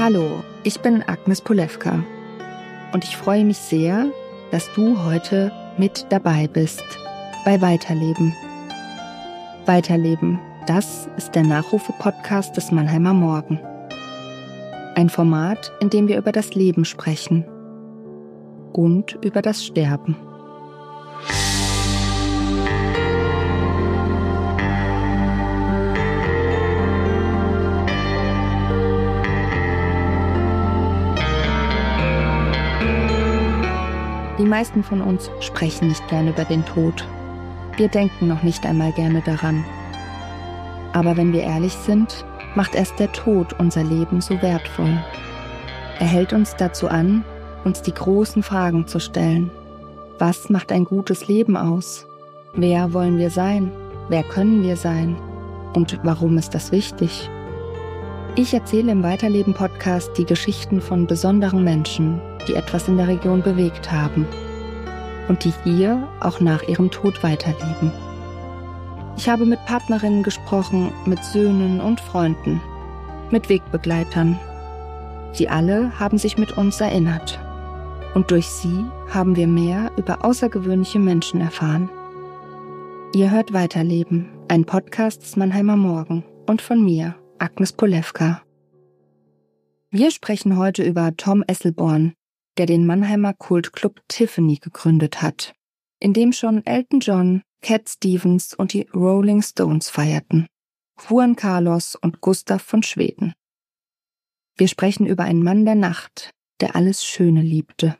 Hallo, ich bin Agnes Polewka und ich freue mich sehr, dass du heute mit dabei bist bei Weiterleben. Weiterleben, das ist der Nachrufe-Podcast des Mannheimer Morgen. Ein Format, in dem wir über das Leben sprechen und über das Sterben. Meisten von uns sprechen nicht gerne über den Tod. Wir denken noch nicht einmal gerne daran. Aber wenn wir ehrlich sind, macht erst der Tod unser Leben so wertvoll. Er hält uns dazu an, uns die großen Fragen zu stellen. Was macht ein gutes Leben aus? Wer wollen wir sein? Wer können wir sein? Und warum ist das wichtig? Ich erzähle im Weiterleben-Podcast die Geschichten von besonderen Menschen, die etwas in der Region bewegt haben und die hier auch nach ihrem Tod weiterleben. Ich habe mit Partnerinnen gesprochen, mit Söhnen und Freunden, mit Wegbegleitern. Sie alle haben sich mit uns erinnert. Und durch sie haben wir mehr über außergewöhnliche Menschen erfahren. Ihr hört Weiterleben, ein Podcast des Mannheimer Morgen und von mir, Agnes Polewka. Wir sprechen heute über Tom Esselborn, der den Mannheimer Kultclub Tiffany gegründet hat, in dem schon Elton John, Cat Stevens und die Rolling Stones feierten, Juan Carlos und Gustav von Schweden. Wir sprechen über einen Mann der Nacht, der alles Schöne liebte.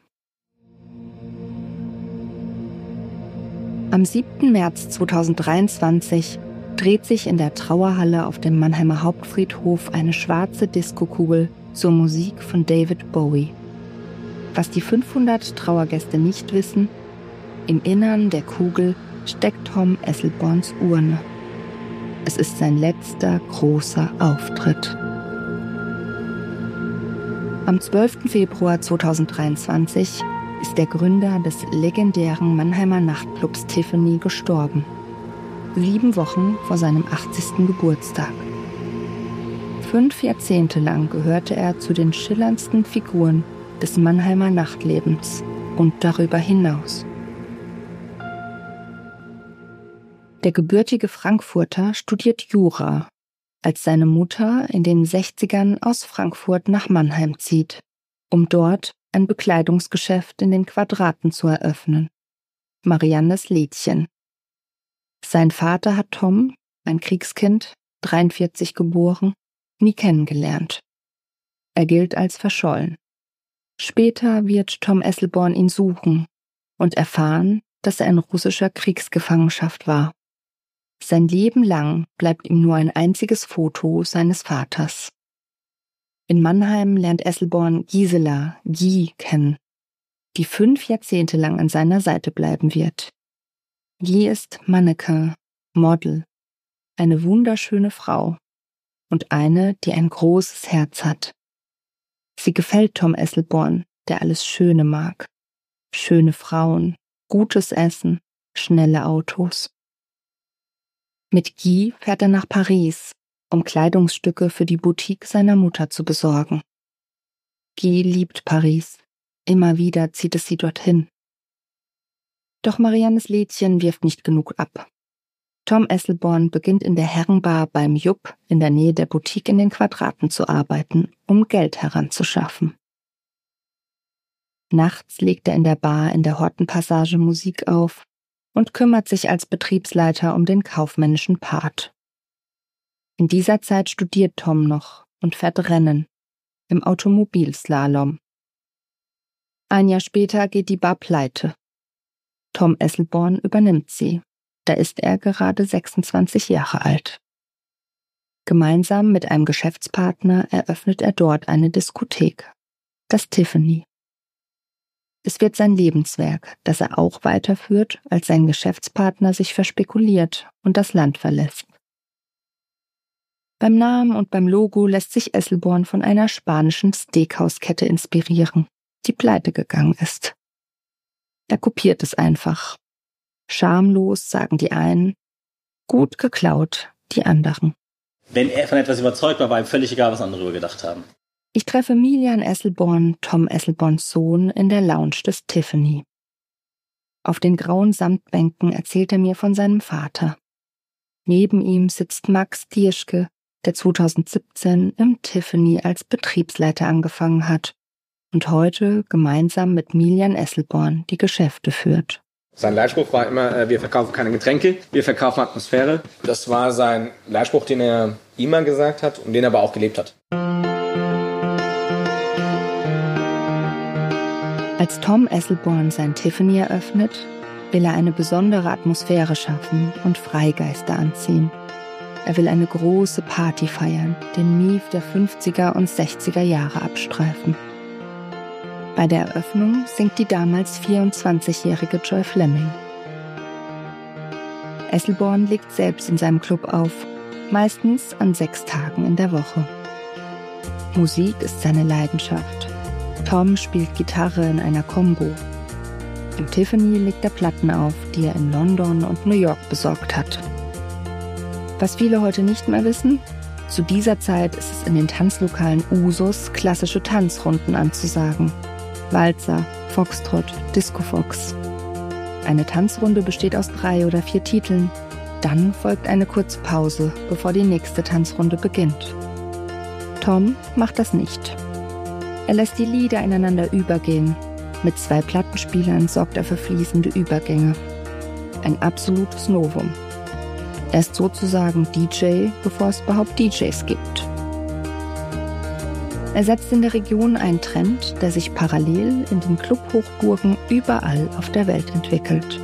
Am 7. März 2023 dreht sich in der Trauerhalle auf dem Mannheimer Hauptfriedhof eine schwarze Diskokugel zur Musik von David Bowie. Was die 500 Trauergäste nicht wissen, im Innern der Kugel steckt Tom Esselborns Urne. Es ist sein letzter großer Auftritt. Am 12. Februar 2023 ist der Gründer des legendären Mannheimer Nachtclubs Tiffany gestorben. Sieben Wochen vor seinem 80. Geburtstag. Fünf Jahrzehnte lang gehörte er zu den schillerndsten Figuren des Mannheimer Nachtlebens und darüber hinaus. Der gebürtige Frankfurter studiert Jura, als seine Mutter in den 60ern aus Frankfurt nach Mannheim zieht, um dort ein Bekleidungsgeschäft in den Quadraten zu eröffnen. Mariannes Lädchen. Sein Vater hat Tom, ein Kriegskind, 43 geboren, nie kennengelernt. Er gilt als verschollen. Später wird Tom Esselborn ihn suchen und erfahren, dass er in russischer Kriegsgefangenschaft war. Sein Leben lang bleibt ihm nur ein einziges Foto seines Vaters. In Mannheim lernt Esselborn Gisela, Guy, kennen, die fünf Jahrzehnte lang an seiner Seite bleiben wird. Guy ist Mannequin, Model, eine wunderschöne Frau und eine, die ein großes Herz hat. Sie gefällt Tom Esselborn, der alles Schöne mag. Schöne Frauen, gutes Essen, schnelle Autos. Mit Guy fährt er nach Paris, um Kleidungsstücke für die Boutique seiner Mutter zu besorgen. Guy liebt Paris. Immer wieder zieht es sie dorthin. Doch Mariannes Lädchen wirft nicht genug ab. Tom Esselborn beginnt in der Herrenbar beim Jupp in der Nähe der Boutique in den Quadraten zu arbeiten, um Geld heranzuschaffen. Nachts legt er in der Bar in der Hortenpassage Musik auf und kümmert sich als Betriebsleiter um den kaufmännischen Part. In dieser Zeit studiert Tom noch und fährt Rennen im Automobilslalom. Ein Jahr später geht die Bar pleite. Tom Esselborn übernimmt sie da ist er gerade 26 Jahre alt. Gemeinsam mit einem Geschäftspartner eröffnet er dort eine Diskothek, das Tiffany. Es wird sein Lebenswerk, das er auch weiterführt, als sein Geschäftspartner sich verspekuliert und das Land verlässt. Beim Namen und beim Logo lässt sich Esselborn von einer spanischen Steakhauskette inspirieren, die pleite gegangen ist. Er kopiert es einfach Schamlos sagen die einen, gut geklaut die anderen. Wenn er von etwas überzeugt war, war ihm völlig egal, was andere über gedacht haben. Ich treffe Milian Esselborn, Tom Esselborns Sohn, in der Lounge des Tiffany. Auf den grauen Samtbänken erzählt er mir von seinem Vater. Neben ihm sitzt Max Dierschke, der 2017 im Tiffany als Betriebsleiter angefangen hat und heute gemeinsam mit Milian Esselborn die Geschäfte führt. Sein Leitspruch war immer, äh, wir verkaufen keine Getränke, wir verkaufen Atmosphäre. Das war sein Leitspruch, den er immer gesagt hat und den er aber auch gelebt hat. Als Tom Esselborn sein Tiffany eröffnet, will er eine besondere Atmosphäre schaffen und Freigeister anziehen. Er will eine große Party feiern, den Mief der 50er und 60er Jahre abstreifen. Bei der Eröffnung singt die damals 24-jährige Joy Fleming. Esselborn legt selbst in seinem Club auf, meistens an sechs Tagen in der Woche. Musik ist seine Leidenschaft Tom spielt Gitarre in einer Combo. Im Tiffany legt er Platten auf, die er in London und New York besorgt hat. Was viele heute nicht mehr wissen, zu dieser Zeit ist es in den Tanzlokalen Usus, klassische Tanzrunden anzusagen. Walzer, Foxtrot, Disco Fox. Eine Tanzrunde besteht aus drei oder vier Titeln. Dann folgt eine kurze Pause, bevor die nächste Tanzrunde beginnt. Tom macht das nicht. Er lässt die Lieder ineinander übergehen. Mit zwei Plattenspielern sorgt er für fließende Übergänge. Ein absolutes Novum. Er ist sozusagen DJ, bevor es überhaupt DJs gibt. Er setzt in der Region einen Trend, der sich parallel in den Clubhochburgen überall auf der Welt entwickelt.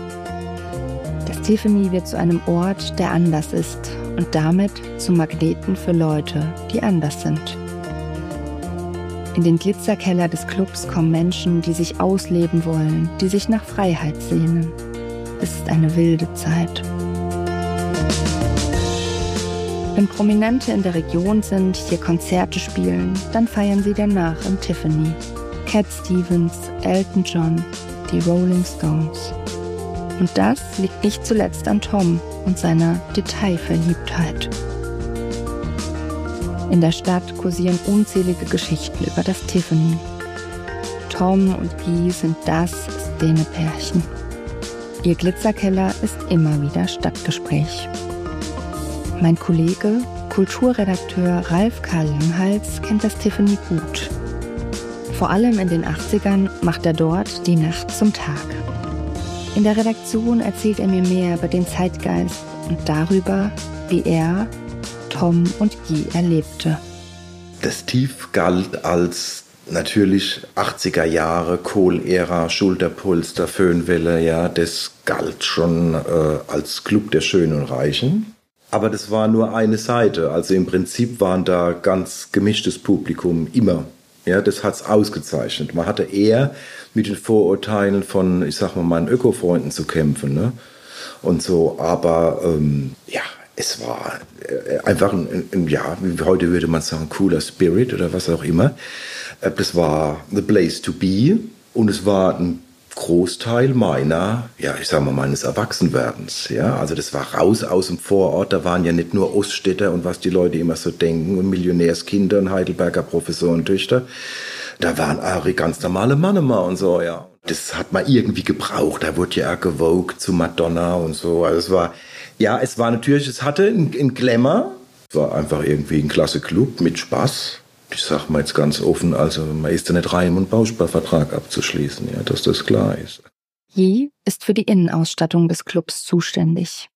Das Tiffany wird zu einem Ort, der anders ist und damit zum Magneten für Leute, die anders sind. In den Glitzerkeller des Clubs kommen Menschen, die sich ausleben wollen, die sich nach Freiheit sehnen. Es ist eine wilde Zeit. Wenn Prominente in der Region sind, hier Konzerte spielen, dann feiern sie danach im Tiffany. Cat Stevens, Elton John, die Rolling Stones. Und das liegt nicht zuletzt an Tom und seiner Detailverliebtheit. In der Stadt kursieren unzählige Geschichten über das Tiffany. Tom und Guy sind das Szene-Pärchen. Ihr Glitzerkeller ist immer wieder Stadtgespräch. Mein Kollege, Kulturredakteur Ralf Karl Langhals, kennt das Tiffany gut. Vor allem in den 80ern macht er dort die Nacht zum Tag. In der Redaktion erzählt er mir mehr über den Zeitgeist und darüber, wie er Tom und Guy erlebte. Das Tief galt als natürlich 80er Jahre, Kohl-Ära, Schulterpolster, Föhnwelle, ja, das galt schon äh, als Club der Schönen und Reichen. Aber das war nur eine Seite. Also im Prinzip waren da ganz gemischtes Publikum immer. Ja, das hat's ausgezeichnet. Man hatte eher mit den Vorurteilen von, ich sag mal, meinen Öko-Freunden zu kämpfen. Ne? Und so, aber ähm, ja, es war äh, einfach ein, ein, ja, heute würde man sagen, cooler Spirit oder was auch immer. Äh, das war the place to be und es war ein Großteil meiner, ja, ich sag mal, meines Erwachsenwerdens, ja. Also das war raus aus dem Vorort, da waren ja nicht nur Oststädter und was die Leute immer so denken und Millionärskinder und Heidelberger Professorentöchter. Da waren auch ganz normale Mannemer und so, ja. Das hat man irgendwie gebraucht, da wurde ja gewogt zu Madonna und so. Also es war, ja, es war natürlich, es hatte einen Glamour. Es war einfach irgendwie ein klasse Club mit Spaß. Ich sag mal jetzt ganz offen, also man ist da nicht rein, einen Bausparvertrag abzuschließen, ja, dass das klar ist. Yi ist für die Innenausstattung des Clubs zuständig.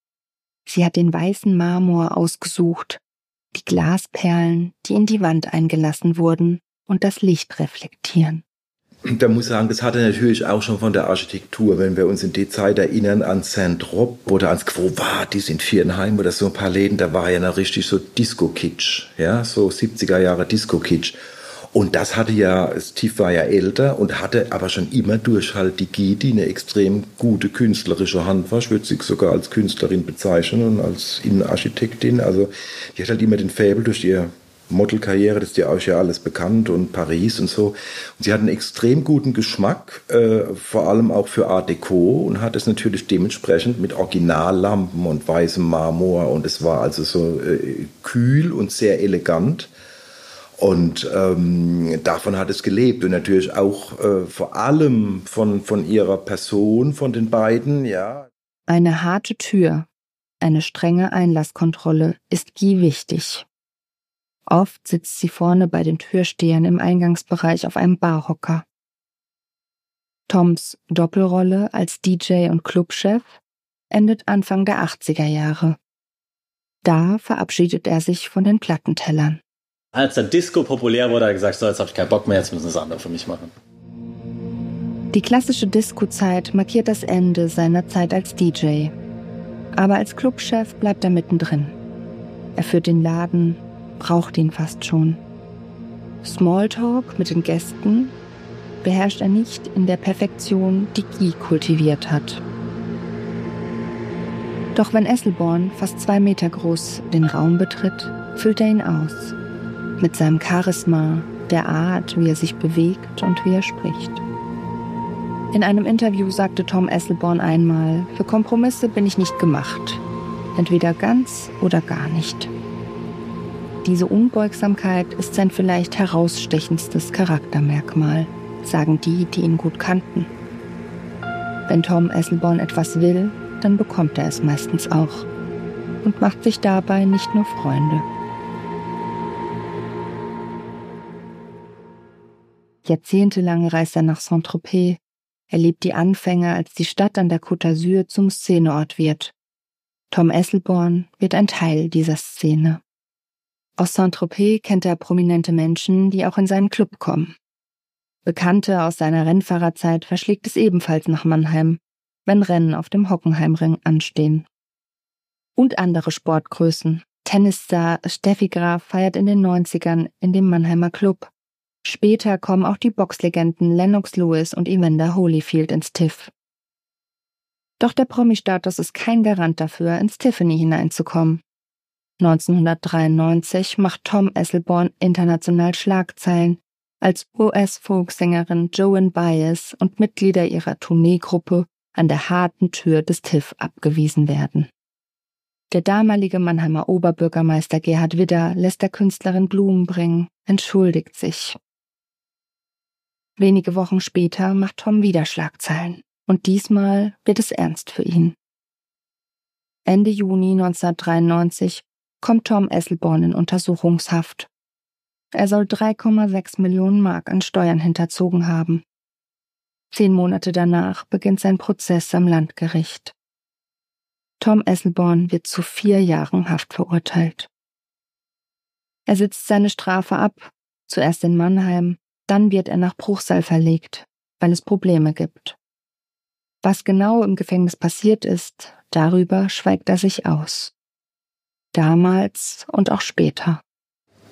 Sie hat den weißen Marmor ausgesucht, die Glasperlen, die in die Wand eingelassen wurden und das Licht reflektieren da muss ich sagen, das hatte natürlich auch schon von der Architektur, wenn wir uns in die Zeit erinnern an Saint-Rob oder ans Quo Vadis in Vierenheim oder so ein paar Läden, da war ja noch richtig so Disco-Kitsch, ja, so 70er Jahre Disco-Kitsch. Und das hatte ja, Steve war ja älter und hatte aber schon immer durch halt die Gidi eine extrem gute künstlerische Hand war. Ich würde sie sogar als Künstlerin bezeichnen und als Innenarchitektin. Also die hat halt immer den Faible durch ihr Modelkarriere, das ist ja euch ja alles bekannt und Paris und so. Und sie hat einen extrem guten Geschmack, äh, vor allem auch für Art Deco und hat es natürlich dementsprechend mit Originallampen und weißem Marmor und es war also so äh, kühl und sehr elegant. Und ähm, davon hat es gelebt und natürlich auch äh, vor allem von, von ihrer Person, von den beiden, ja. Eine harte Tür, eine strenge Einlasskontrolle ist Guy wichtig. Oft sitzt sie vorne bei den Türstehern im Eingangsbereich auf einem Barhocker. Toms Doppelrolle als DJ und Clubchef endet Anfang der 80er Jahre. Da verabschiedet er sich von den Plattentellern. Als der Disco populär wurde, hat er gesagt, so, jetzt habe ich keinen Bock mehr, jetzt müssen das andere für mich machen. Die klassische Disco-Zeit markiert das Ende seiner Zeit als DJ. Aber als Clubchef bleibt er mittendrin. Er führt den Laden, braucht ihn fast schon. Smalltalk mit den Gästen beherrscht er nicht in der Perfektion, die Guy kultiviert hat. Doch wenn Esselborn fast zwei Meter groß den Raum betritt, füllt er ihn aus. Mit seinem Charisma, der Art, wie er sich bewegt und wie er spricht. In einem Interview sagte Tom Esselborn einmal, für Kompromisse bin ich nicht gemacht. Entweder ganz oder gar nicht. Diese Unbeugsamkeit ist sein vielleicht herausstechendstes Charaktermerkmal, sagen die, die ihn gut kannten. Wenn Tom Esselborn etwas will, dann bekommt er es meistens auch und macht sich dabei nicht nur Freunde. Jahrzehntelang reist er nach Saint-Tropez, erlebt die Anfänge, als die Stadt an der Côte d'Azur zum Szeneort wird. Tom Esselborn wird ein Teil dieser Szene. Aus Saint-Tropez kennt er prominente Menschen, die auch in seinen Club kommen. Bekannte aus seiner Rennfahrerzeit verschlägt es ebenfalls nach Mannheim, wenn Rennen auf dem Hockenheimring anstehen. Und andere Sportgrößen. Tennisstar Steffi Graf feiert in den 90ern in dem Mannheimer Club. Später kommen auch die Boxlegenden Lennox Lewis und Evander Holyfield ins TIFF. Doch der Promi-Status ist kein Garant dafür, ins Tiffany hineinzukommen. 1993 macht Tom Esselborn international Schlagzeilen, als US-Folksängerin Joan Baez und Mitglieder ihrer Tourneegruppe an der harten Tür des TIFF abgewiesen werden. Der damalige Mannheimer Oberbürgermeister Gerhard Widder lässt der Künstlerin Blumen bringen, entschuldigt sich. Wenige Wochen später macht Tom wieder Schlagzeilen. Und diesmal wird es ernst für ihn. Ende Juni 1993 kommt Tom Esselborn in Untersuchungshaft. Er soll 3,6 Millionen Mark an Steuern hinterzogen haben. Zehn Monate danach beginnt sein Prozess am Landgericht. Tom Esselborn wird zu vier Jahren Haft verurteilt. Er sitzt seine Strafe ab, zuerst in Mannheim, dann wird er nach Bruchsal verlegt, weil es Probleme gibt. Was genau im Gefängnis passiert ist, darüber schweigt er sich aus. Damals und auch später.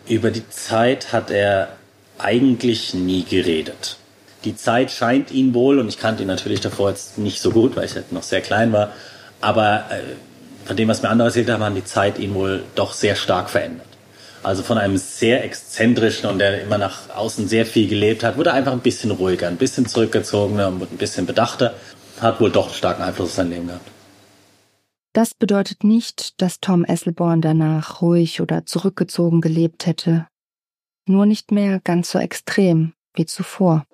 Über die Zeit hat er eigentlich nie geredet. Die Zeit scheint ihn wohl, und ich kannte ihn natürlich davor jetzt nicht so gut, weil ich halt noch sehr klein war, aber äh, von dem, was mir andere erzählt haben, hat die Zeit ihn wohl doch sehr stark verändert. Also von einem sehr exzentrischen und der immer nach außen sehr viel gelebt hat, wurde einfach ein bisschen ruhiger, ein bisschen zurückgezogener und ein bisschen bedachter. Hat wohl doch einen starken Einfluss auf sein Leben gehabt. Das bedeutet nicht, dass Tom Esselborn danach ruhig oder zurückgezogen gelebt hätte. Nur nicht mehr ganz so extrem wie zuvor.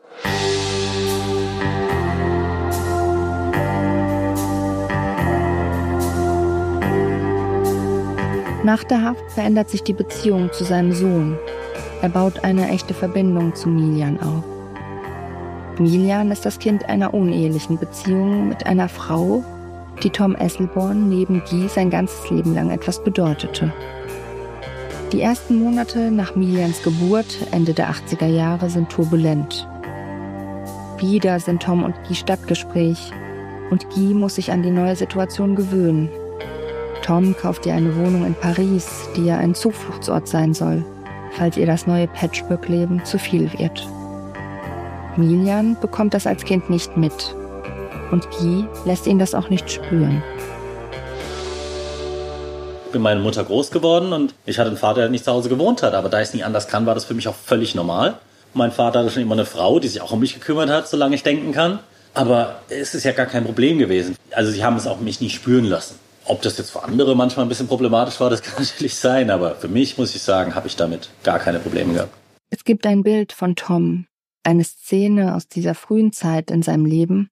Nach der Haft verändert sich die Beziehung zu seinem Sohn. Er baut eine echte Verbindung zu Milian auf. Milian ist das Kind einer unehelichen Beziehung mit einer Frau, die Tom Esselborn neben Guy sein ganzes Leben lang etwas bedeutete. Die ersten Monate nach Milians Geburt, Ende der 80er Jahre, sind turbulent. Wieder sind Tom und Guy Stadtgespräch und Guy muss sich an die neue Situation gewöhnen. Tom kauft ihr eine Wohnung in Paris, die ja ein Zufluchtsort sein soll, falls ihr das neue Patchwork-Leben zu viel wird. Milian bekommt das als Kind nicht mit und Guy lässt ihn das auch nicht spüren. Ich bin meine Mutter groß geworden und ich hatte einen Vater, der nicht zu Hause gewohnt hat, aber da ich es nicht anders kann, war das für mich auch völlig normal. Mein Vater hatte schon immer eine Frau, die sich auch um mich gekümmert hat, solange ich denken kann. Aber es ist ja gar kein Problem gewesen. Also sie haben es auch mich nicht spüren lassen. Ob das jetzt für andere manchmal ein bisschen problematisch war, das kann natürlich sein, aber für mich muss ich sagen, habe ich damit gar keine Probleme gehabt. Es gibt ein Bild von Tom, eine Szene aus dieser frühen Zeit in seinem Leben,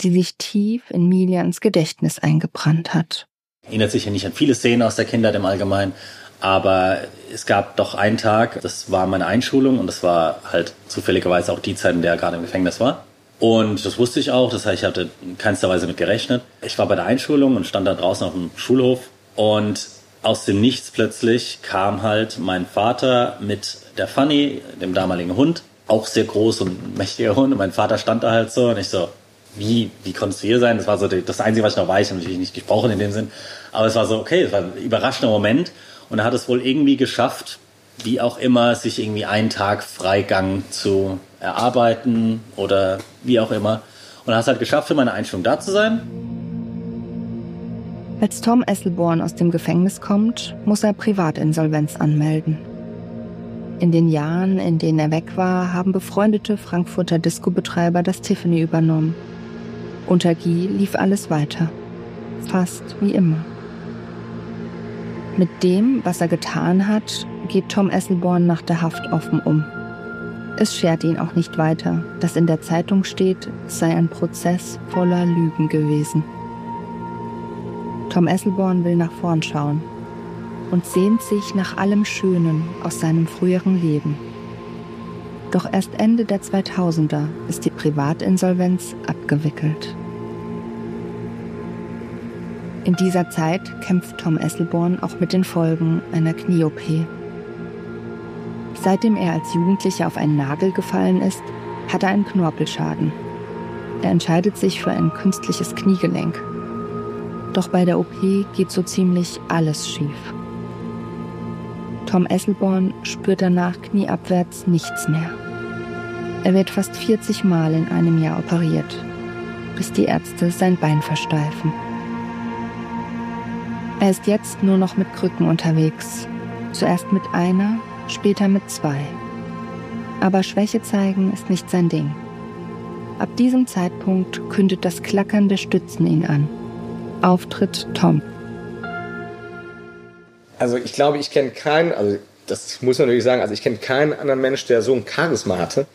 die sich tief in Milians Gedächtnis eingebrannt hat. Erinnert sich ja nicht an viele Szenen aus der Kindheit im Allgemeinen, aber es gab doch einen Tag, das war meine Einschulung und das war halt zufälligerweise auch die Zeit, in der er gerade im Gefängnis war. Und das wusste ich auch, das heißt, ich hatte in keinster Weise mit gerechnet. Ich war bei der Einschulung und stand da draußen auf dem Schulhof und aus dem Nichts plötzlich kam halt mein Vater mit der Fanny, dem damaligen Hund, auch sehr groß und mächtiger Hund. Und mein Vater stand da halt so und ich so, wie, wie konntest du hier sein? Das war so das Einzige, was ich noch weiß. Ich habe natürlich nicht gesprochen in dem Sinn. Aber es war so, okay, es war ein überraschender Moment. Und er hat es wohl irgendwie geschafft, wie auch immer, sich irgendwie einen Tag Freigang zu erarbeiten oder wie auch immer. Und er hat es halt geschafft, für meine Einstellung da zu sein. Als Tom Esselborn aus dem Gefängnis kommt, muss er Privatinsolvenz anmelden. In den Jahren, in denen er weg war, haben befreundete Frankfurter Disco-Betreiber das Tiffany übernommen. Unter Guy lief alles weiter. Fast wie immer. Mit dem, was er getan hat, geht Tom Esselborn nach der Haft offen um. Es schert ihn auch nicht weiter, dass in der Zeitung steht, es sei ein Prozess voller Lügen gewesen. Tom Esselborn will nach vorn schauen und sehnt sich nach allem Schönen aus seinem früheren Leben. Doch erst Ende der 2000er ist die Privatinsolvenz abgewickelt. In dieser Zeit kämpft Tom Esselborn auch mit den Folgen einer Knie-OP. Seitdem er als Jugendlicher auf einen Nagel gefallen ist, hat er einen Knorpelschaden. Er entscheidet sich für ein künstliches Kniegelenk. Doch bei der OP geht so ziemlich alles schief. Tom Esselborn spürt danach knieabwärts nichts mehr. Er wird fast 40 Mal in einem Jahr operiert, bis die Ärzte sein Bein versteifen. Er ist jetzt nur noch mit Krücken unterwegs. Zuerst mit einer, später mit zwei. Aber Schwäche zeigen ist nicht sein Ding. Ab diesem Zeitpunkt kündet das Klackern der Stützen ihn an. Auftritt Tom. Also ich glaube, ich kenne keinen, also das muss man natürlich sagen, also ich kenne keinen anderen Mensch, der so ein Charisma hatte.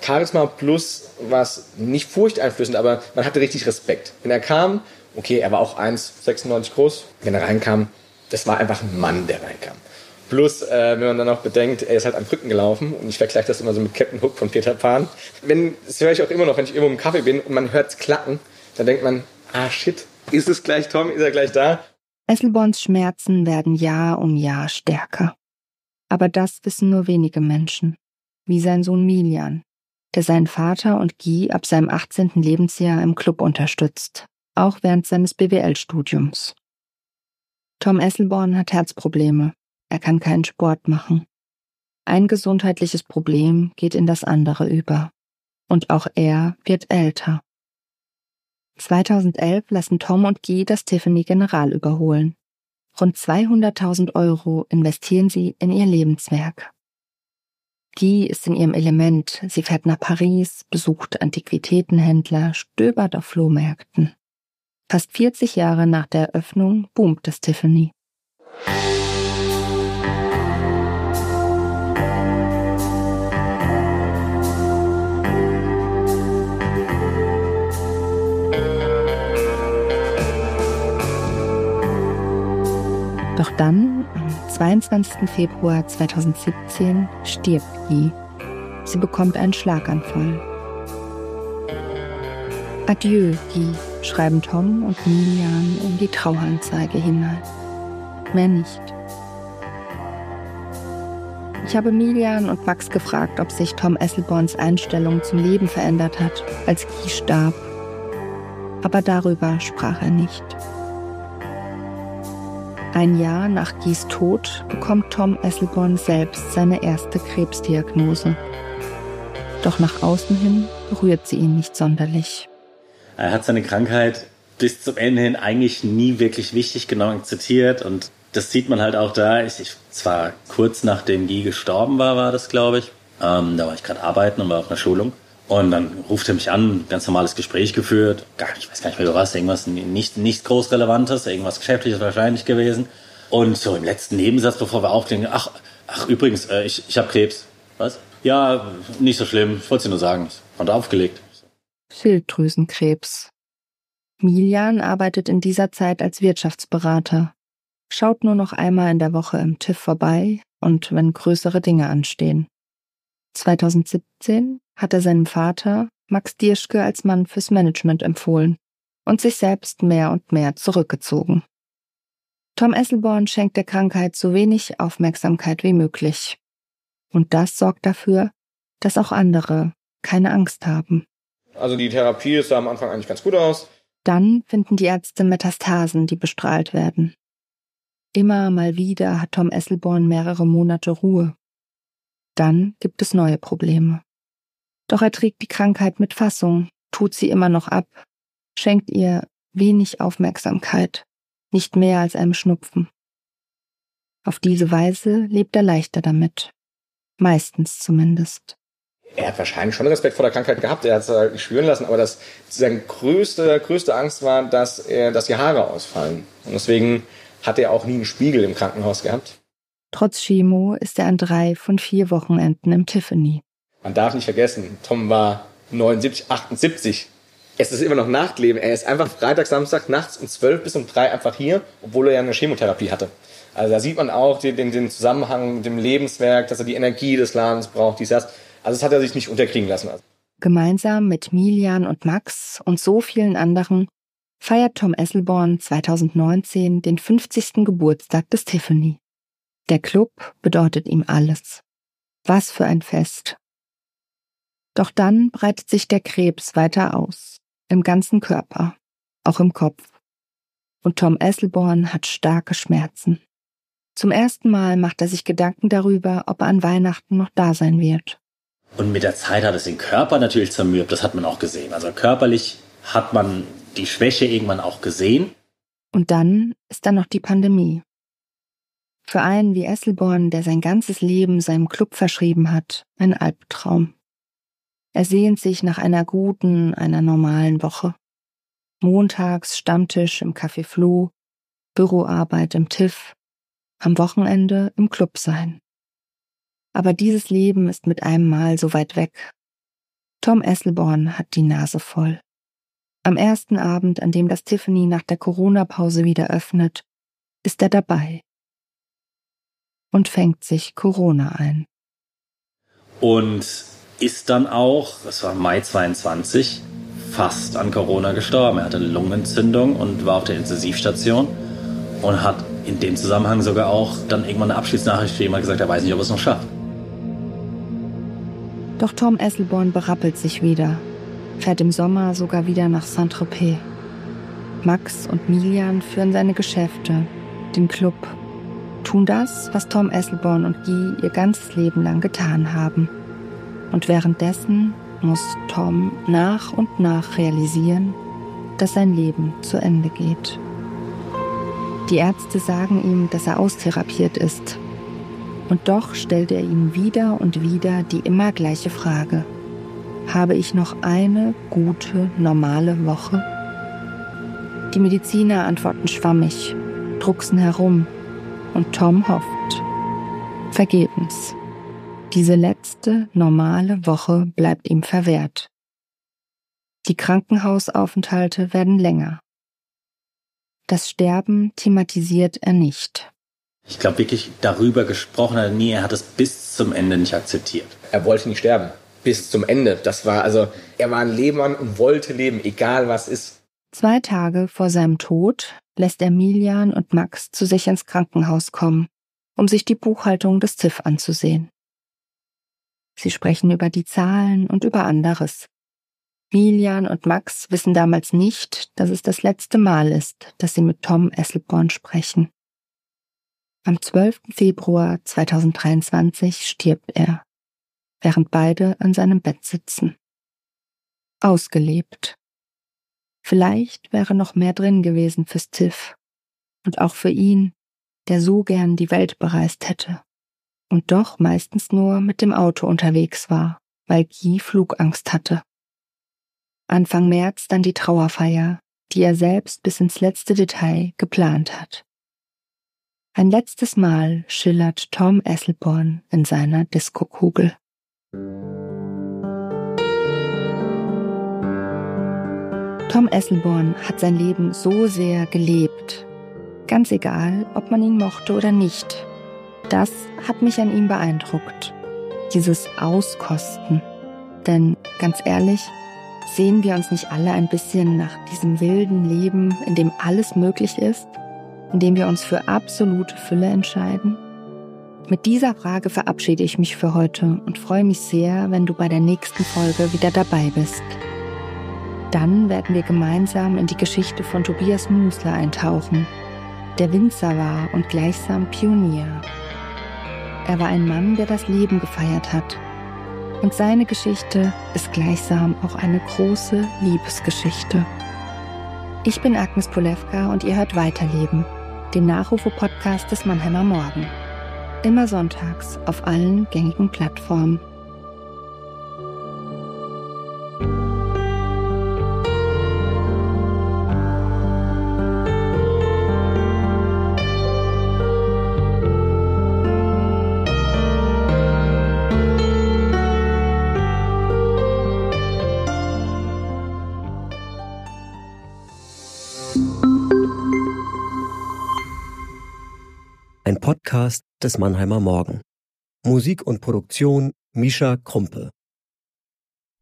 Charisma plus was nicht furchteinflößend, aber man hatte richtig Respekt. Wenn er kam okay, er war auch 1,96 groß. Wenn er reinkam, das war einfach ein Mann, der reinkam. Plus, äh, wenn man dann auch bedenkt, er ist halt am Krücken gelaufen und ich vergleiche das immer so mit Captain Hook von Peter Pan. Wenn, das höre ich auch immer noch, wenn ich irgendwo im Kaffee bin und man hört es klacken, dann denkt man, ah shit, ist es gleich Tom, ist er gleich da? Esselborns Schmerzen werden Jahr um Jahr stärker. Aber das wissen nur wenige Menschen, wie sein Sohn Milian, der seinen Vater und Guy ab seinem 18. Lebensjahr im Club unterstützt auch während seines BWL-Studiums. Tom Esselborn hat Herzprobleme. Er kann keinen Sport machen. Ein gesundheitliches Problem geht in das andere über. Und auch er wird älter. 2011 lassen Tom und Guy das Tiffany General überholen. Rund 200.000 Euro investieren sie in ihr Lebenswerk. Guy ist in ihrem Element. Sie fährt nach Paris, besucht Antiquitätenhändler, stöbert auf Flohmärkten. Fast 40 Jahre nach der Eröffnung boomt das Tiffany. Doch dann, am 22. Februar 2017, stirbt Guy. Sie bekommt einen Schlaganfall. Adieu, Guy, schreiben Tom und Milian in die Trauanzeige hinein. Mehr nicht. Ich habe Milian und Max gefragt, ob sich Tom Esselborns Einstellung zum Leben verändert hat, als Guy starb. Aber darüber sprach er nicht. Ein Jahr nach Guys Tod bekommt Tom Esselborn selbst seine erste Krebsdiagnose. Doch nach außen hin berührt sie ihn nicht sonderlich. Er hat seine Krankheit bis zum Ende hin eigentlich nie wirklich wichtig genau akzeptiert und das sieht man halt auch da. Ich, ich zwar kurz nachdem Guy gestorben war, war das, glaube ich. Ähm, da war ich gerade arbeiten und war auf einer Schulung. Und dann ruft er mich an, ganz normales Gespräch geführt. Gar, ich weiß gar nicht mehr über was, irgendwas nicht, nicht groß Relevantes, irgendwas Geschäftliches wahrscheinlich gewesen. Und so im letzten Nebensatz, bevor wir aufklingen, ach, ach übrigens, äh, ich, ich habe Krebs. Was? Ja, nicht so schlimm. Ich wollte dir nur sagen. Hat aufgelegt. Schilddrüsenkrebs. Milian arbeitet in dieser Zeit als Wirtschaftsberater, schaut nur noch einmal in der Woche im TÜV vorbei und wenn größere Dinge anstehen. 2017 hat er seinem Vater, Max Dierschke, als Mann fürs Management empfohlen und sich selbst mehr und mehr zurückgezogen. Tom Esselborn schenkt der Krankheit so wenig Aufmerksamkeit wie möglich. Und das sorgt dafür, dass auch andere keine Angst haben. Also die Therapie sah am Anfang eigentlich ganz gut aus. Dann finden die Ärzte Metastasen, die bestrahlt werden. Immer mal wieder hat Tom Esselborn mehrere Monate Ruhe. Dann gibt es neue Probleme. Doch er trägt die Krankheit mit Fassung, tut sie immer noch ab, schenkt ihr wenig Aufmerksamkeit, nicht mehr als einem Schnupfen. Auf diese Weise lebt er leichter damit. Meistens zumindest. Er hat wahrscheinlich schon Respekt vor der Krankheit gehabt, er hat es halt spüren lassen, aber das, seine größte, größte Angst war, dass, er, dass die Haare ausfallen. Und deswegen hat er auch nie einen Spiegel im Krankenhaus gehabt. Trotz Chemo ist er an drei von vier Wochenenden im Tiffany. Man darf nicht vergessen, Tom war 79, 78. Es ist immer noch Nachtleben. Er ist einfach Freitag, Samstag, nachts um 12 bis um 3 einfach hier, obwohl er ja eine Chemotherapie hatte. Also da sieht man auch den, den, den Zusammenhang mit dem Lebenswerk, dass er die Energie des Ladens braucht, dies, das. Also das hat er sich nicht unterkriegen lassen. Gemeinsam mit Milian und Max und so vielen anderen feiert Tom Esselborn 2019 den 50. Geburtstag des Tiffany. Der Club bedeutet ihm alles. Was für ein Fest. Doch dann breitet sich der Krebs weiter aus, im ganzen Körper, auch im Kopf. Und Tom Esselborn hat starke Schmerzen. Zum ersten Mal macht er sich Gedanken darüber, ob er an Weihnachten noch da sein wird. Und mit der Zeit hat es den Körper natürlich zermürbt, das hat man auch gesehen. Also körperlich hat man die Schwäche irgendwann auch gesehen. Und dann ist da noch die Pandemie. Für einen wie Esselborn, der sein ganzes Leben seinem Club verschrieben hat, ein Albtraum. Er sehnt sich nach einer guten, einer normalen Woche. Montags Stammtisch im Café Flo, Büroarbeit im TIFF, am Wochenende im Club sein. Aber dieses Leben ist mit einem Mal so weit weg. Tom Esselborn hat die Nase voll. Am ersten Abend, an dem das Tiffany nach der Corona-Pause wieder öffnet, ist er dabei und fängt sich Corona ein. Und ist dann auch, das war Mai 22, fast an Corona gestorben. Er hatte eine Lungenentzündung und war auf der Intensivstation und hat in dem Zusammenhang sogar auch dann irgendwann eine Abschiedsnachricht geschrieben und gesagt, er weiß nicht, ob er es noch schafft. Doch Tom Esselborn berappelt sich wieder, fährt im Sommer sogar wieder nach Saint-Tropez. Max und Milian führen seine Geschäfte, den Club, tun das, was Tom Esselborn und Guy ihr ganzes Leben lang getan haben. Und währenddessen muss Tom nach und nach realisieren, dass sein Leben zu Ende geht. Die Ärzte sagen ihm, dass er austherapiert ist und doch stellt er ihm wieder und wieder die immer gleiche Frage. Habe ich noch eine gute, normale Woche? Die Mediziner antworten schwammig, drucksen herum und Tom hofft. Vergebens. Diese letzte, normale Woche bleibt ihm verwehrt. Die Krankenhausaufenthalte werden länger. Das Sterben thematisiert er nicht. Ich glaube wirklich, darüber gesprochen hat er nie. Er hat es bis zum Ende nicht akzeptiert. Er wollte nicht sterben. Bis zum Ende. Das war also, er war ein Lebemann und wollte leben, egal was ist. Zwei Tage vor seinem Tod lässt er Milian und Max zu sich ins Krankenhaus kommen, um sich die Buchhaltung des ZIF anzusehen. Sie sprechen über die Zahlen und über anderes. Milian und Max wissen damals nicht, dass es das letzte Mal ist, dass sie mit Tom Esselborn sprechen. Am 12. Februar 2023 stirbt er, während beide an seinem Bett sitzen. Ausgelebt. Vielleicht wäre noch mehr drin gewesen fürs Tiff und auch für ihn, der so gern die Welt bereist hätte und doch meistens nur mit dem Auto unterwegs war, weil Guy Flugangst hatte. Anfang März dann die Trauerfeier, die er selbst bis ins letzte Detail geplant hat. Ein letztes Mal schillert Tom Esselborn in seiner Diskokugel. Tom Esselborn hat sein Leben so sehr gelebt. Ganz egal, ob man ihn mochte oder nicht. Das hat mich an ihm beeindruckt. Dieses Auskosten. Denn ganz ehrlich, sehen wir uns nicht alle ein bisschen nach diesem wilden Leben, in dem alles möglich ist, in dem wir uns für absolute Fülle entscheiden? Mit dieser Frage verabschiede ich mich für heute und freue mich sehr, wenn du bei der nächsten Folge wieder dabei bist. Dann werden wir gemeinsam in die Geschichte von Tobias Musler eintauchen, der Winzer war und gleichsam Pionier. Er war ein Mann, der das Leben gefeiert hat. Und seine Geschichte ist gleichsam auch eine große Liebesgeschichte. Ich bin Agnes Polewka und ihr hört Weiterleben, den Nachrufe-Podcast des Mannheimer Morgen. Immer sonntags auf allen gängigen Plattformen. Des Mannheimer Morgen. Musik und Produktion Mischa Krumpe.